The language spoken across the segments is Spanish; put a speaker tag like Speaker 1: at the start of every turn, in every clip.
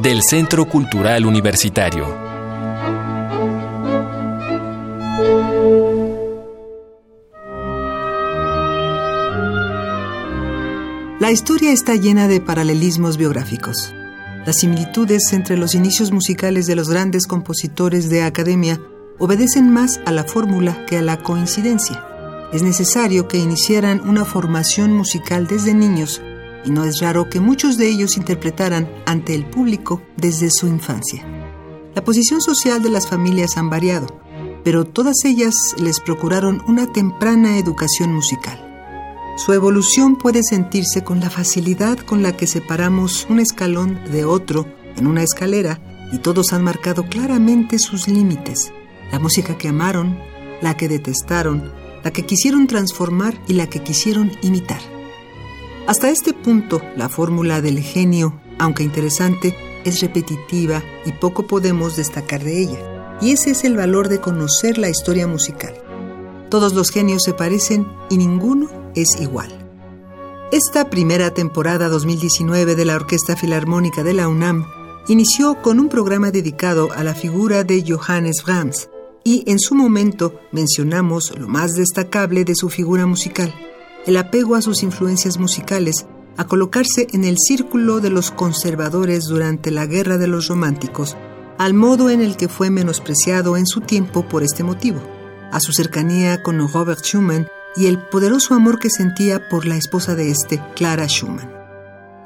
Speaker 1: del Centro Cultural Universitario.
Speaker 2: La historia está llena de paralelismos biográficos. Las similitudes entre los inicios musicales de los grandes compositores de academia obedecen más a la fórmula que a la coincidencia. Es necesario que iniciaran una formación musical desde niños y no es raro que muchos de ellos interpretaran ante el público desde su infancia. La posición social de las familias han variado, pero todas ellas les procuraron una temprana educación musical. Su evolución puede sentirse con la facilidad con la que separamos un escalón de otro en una escalera y todos han marcado claramente sus límites, la música que amaron, la que detestaron, la que quisieron transformar y la que quisieron imitar. Hasta este punto, la fórmula del genio, aunque interesante, es repetitiva y poco podemos destacar de ella. Y ese es el valor de conocer la historia musical. Todos los genios se parecen y ninguno es igual. Esta primera temporada 2019 de la Orquesta Filarmónica de la UNAM inició con un programa dedicado a la figura de Johannes Brahms y en su momento mencionamos lo más destacable de su figura musical el apego a sus influencias musicales, a colocarse en el círculo de los conservadores durante la Guerra de los Románticos, al modo en el que fue menospreciado en su tiempo por este motivo, a su cercanía con Robert Schumann y el poderoso amor que sentía por la esposa de este, Clara Schumann.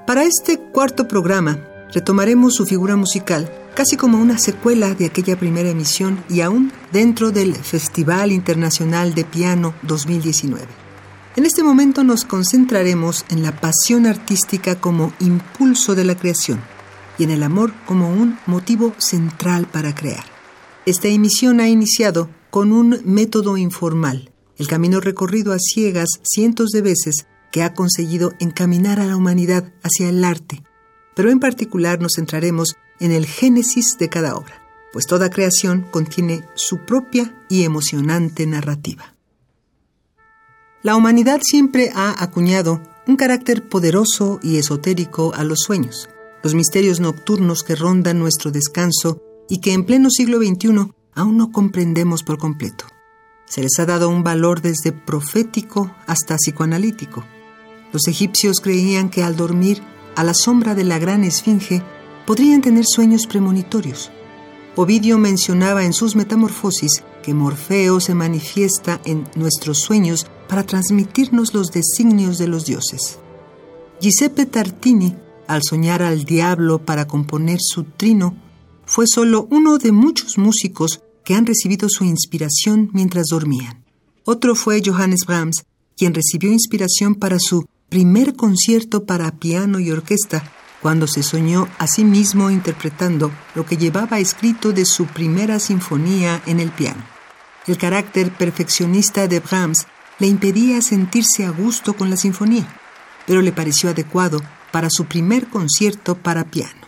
Speaker 2: Para este cuarto programa, retomaremos su figura musical casi como una secuela de aquella primera emisión y aún dentro del Festival Internacional de Piano 2019. En este momento nos concentraremos en la pasión artística como impulso de la creación y en el amor como un motivo central para crear. Esta emisión ha iniciado con un método informal, el camino recorrido a ciegas cientos de veces que ha conseguido encaminar a la humanidad hacia el arte, pero en particular nos centraremos en el génesis de cada obra, pues toda creación contiene su propia y emocionante narrativa. La humanidad siempre ha acuñado un carácter poderoso y esotérico a los sueños, los misterios nocturnos que rondan nuestro descanso y que en pleno siglo XXI aún no comprendemos por completo. Se les ha dado un valor desde profético hasta psicoanalítico. Los egipcios creían que al dormir a la sombra de la gran esfinge podrían tener sueños premonitorios. Ovidio mencionaba en sus Metamorfosis que Morfeo se manifiesta en nuestros sueños para transmitirnos los designios de los dioses. Giuseppe Tartini, al soñar al diablo para componer su trino, fue solo uno de muchos músicos que han recibido su inspiración mientras dormían. Otro fue Johannes Brahms, quien recibió inspiración para su primer concierto para piano y orquesta, cuando se soñó a sí mismo interpretando lo que llevaba escrito de su primera sinfonía en el piano. El carácter perfeccionista de Brahms le impedía sentirse a gusto con la sinfonía, pero le pareció adecuado para su primer concierto para piano.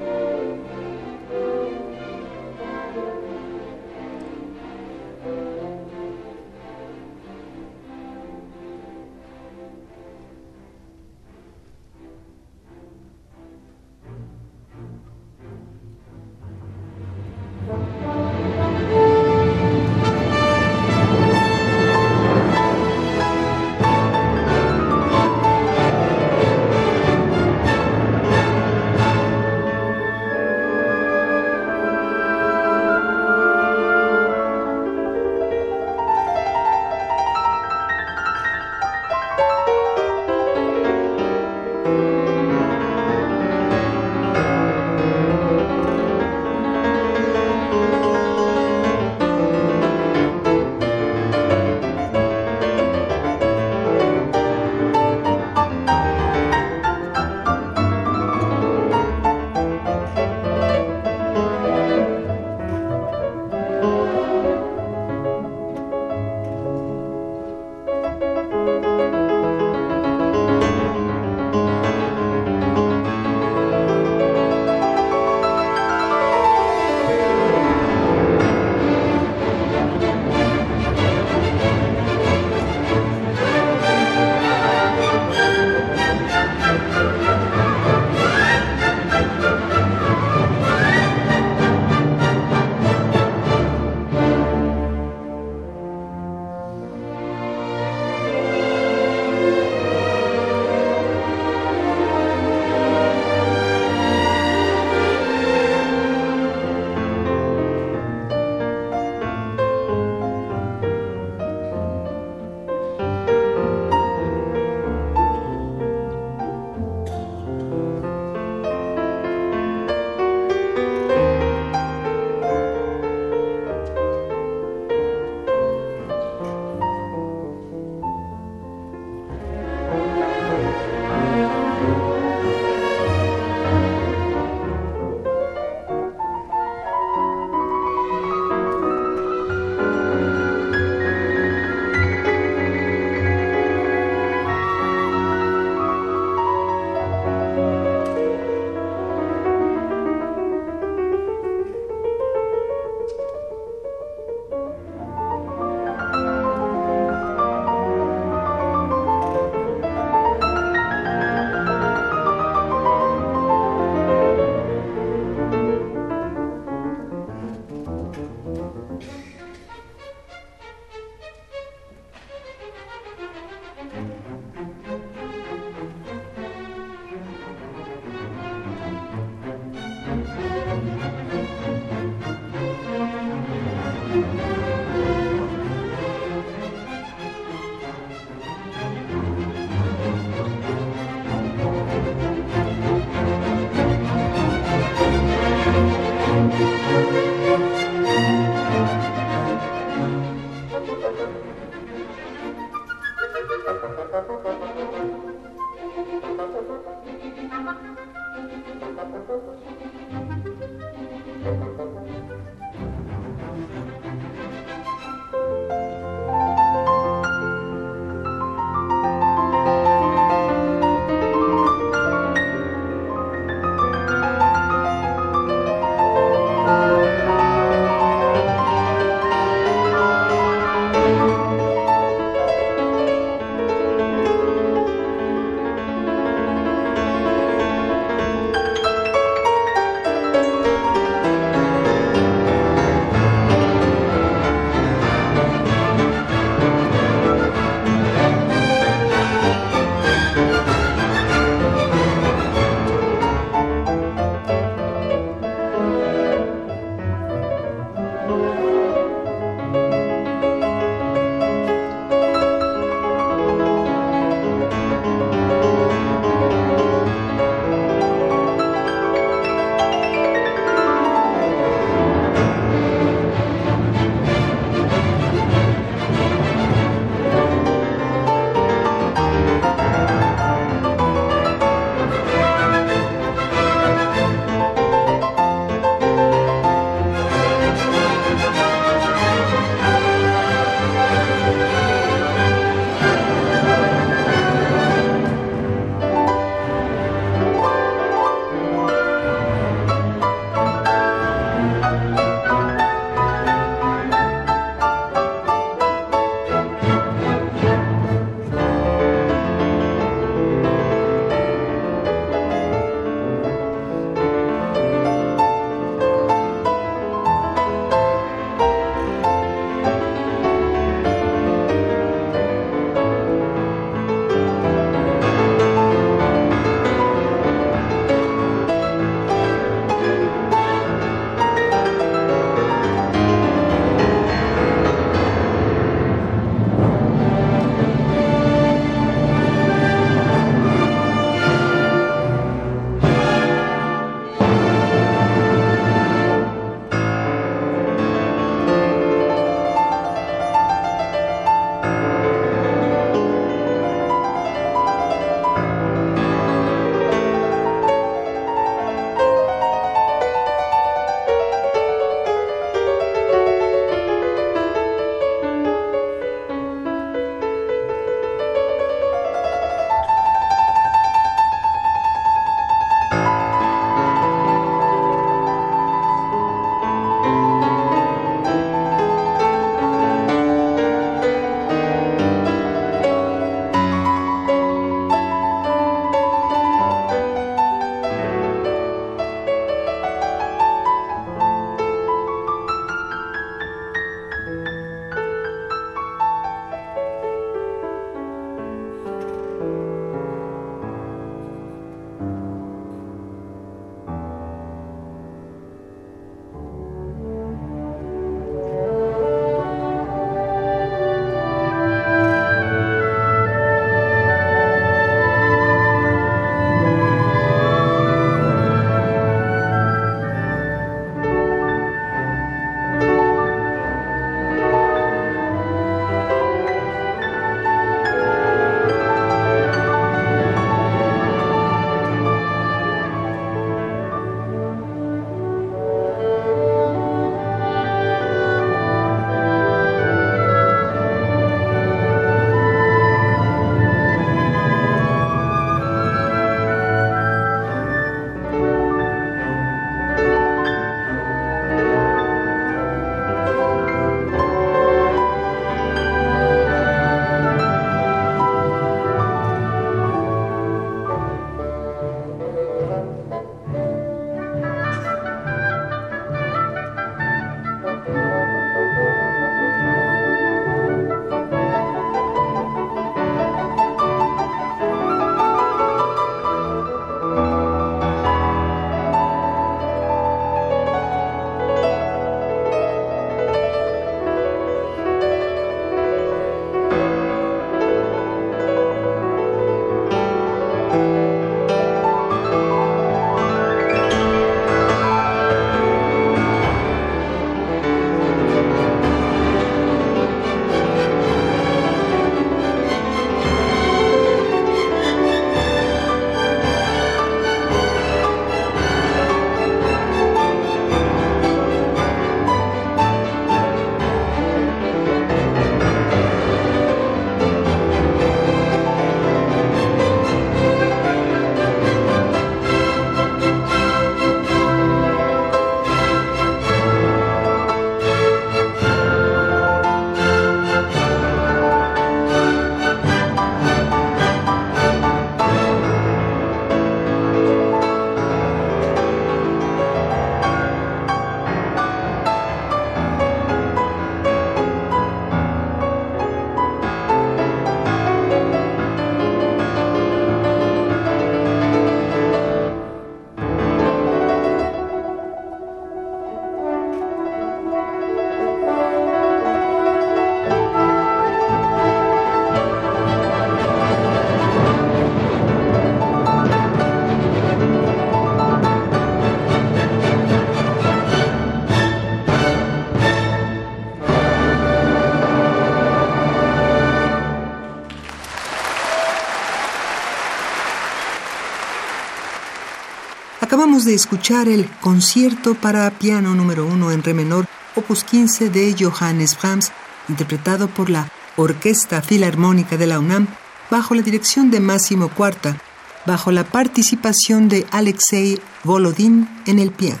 Speaker 2: Acabamos de escuchar el concierto para piano número 1 en re menor, opus 15 de Johannes Brahms, interpretado por la Orquesta Filarmónica de la UNAM bajo la dirección de Máximo Cuarta, bajo la participación de Alexei Volodin en el piano.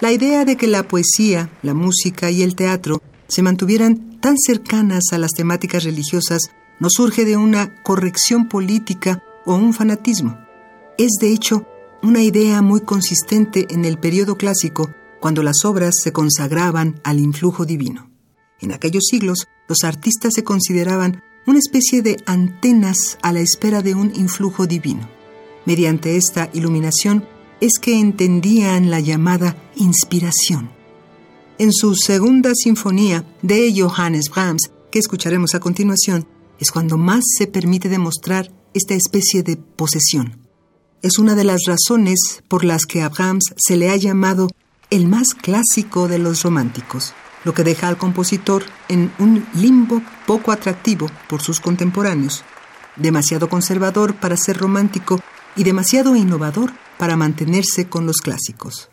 Speaker 2: La idea de que la poesía, la música y el teatro se mantuvieran tan cercanas a las temáticas religiosas no surge de una corrección política o un fanatismo. Es, de hecho, una idea muy consistente en el periodo clásico, cuando las obras se consagraban al influjo divino. En aquellos siglos, los artistas se consideraban una especie de antenas a la espera de un influjo divino. Mediante esta iluminación es que entendían la llamada inspiración. En su segunda sinfonía de Johannes Brahms, que escucharemos a continuación, es cuando más se permite demostrar esta especie de posesión. Es una de las razones por las que a Brahms se le ha llamado el más clásico de los románticos, lo que deja al compositor en un limbo poco atractivo por sus contemporáneos, demasiado conservador para ser romántico y demasiado innovador para mantenerse con los clásicos.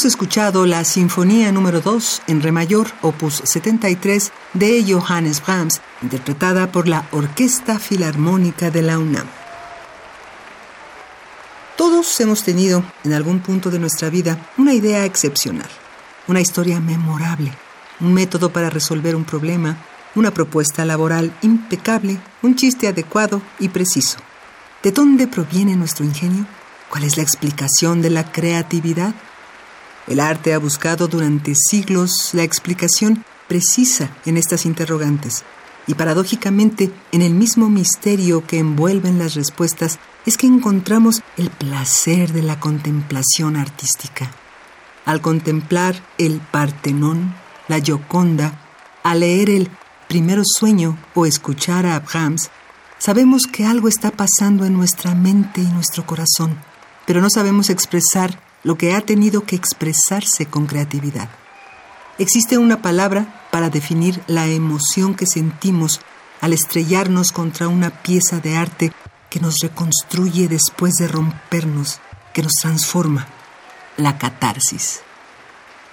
Speaker 2: Hemos escuchado la Sinfonía número 2 en Re mayor, opus 73, de Johannes Brahms, interpretada por la Orquesta Filarmónica de la UNAM. Todos hemos tenido, en algún punto de nuestra vida, una idea excepcional, una historia memorable, un método para resolver un problema, una propuesta laboral impecable, un chiste adecuado y preciso. ¿De dónde proviene nuestro ingenio? ¿Cuál es la explicación de la creatividad? El arte ha buscado durante siglos la explicación precisa en estas interrogantes. Y paradójicamente, en el mismo misterio que envuelven las respuestas, es que encontramos el placer de la contemplación artística. Al contemplar el Partenón, la Gioconda, al leer el Primero Sueño o escuchar a Brahms, sabemos que algo está pasando en nuestra mente y nuestro corazón, pero no sabemos expresar lo que ha tenido que expresarse con creatividad. Existe una palabra para definir la emoción que sentimos al estrellarnos contra una pieza de arte que nos reconstruye después de rompernos, que nos transforma, la catarsis.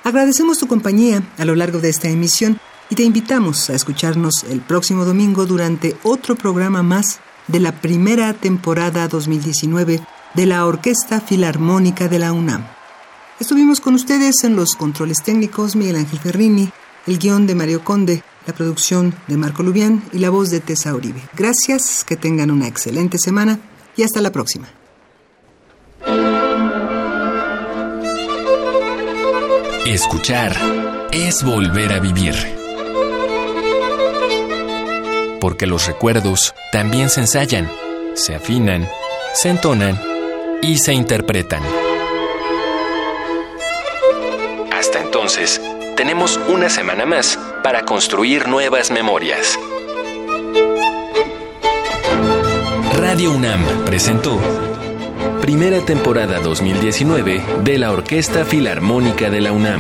Speaker 2: Agradecemos tu compañía a lo largo de esta emisión y te invitamos a escucharnos el próximo domingo durante otro programa más de la primera temporada 2019 de la Orquesta Filarmónica de la UNAM. Estuvimos con ustedes en los controles técnicos Miguel Ángel Ferrini, el guion de Mario Conde, la producción de Marco Lubián y la voz de Tessa Uribe. Gracias, que tengan una excelente semana y hasta la próxima.
Speaker 1: Escuchar es volver a vivir. Porque los recuerdos también se ensayan, se afinan, se entonan y se interpretan. Hasta entonces, tenemos una semana más para construir nuevas memorias. Radio UNAM presentó Primera temporada 2019 de la Orquesta Filarmónica de la UNAM,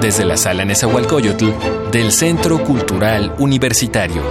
Speaker 1: desde la Sala Nezahualcóyotl del Centro Cultural Universitario.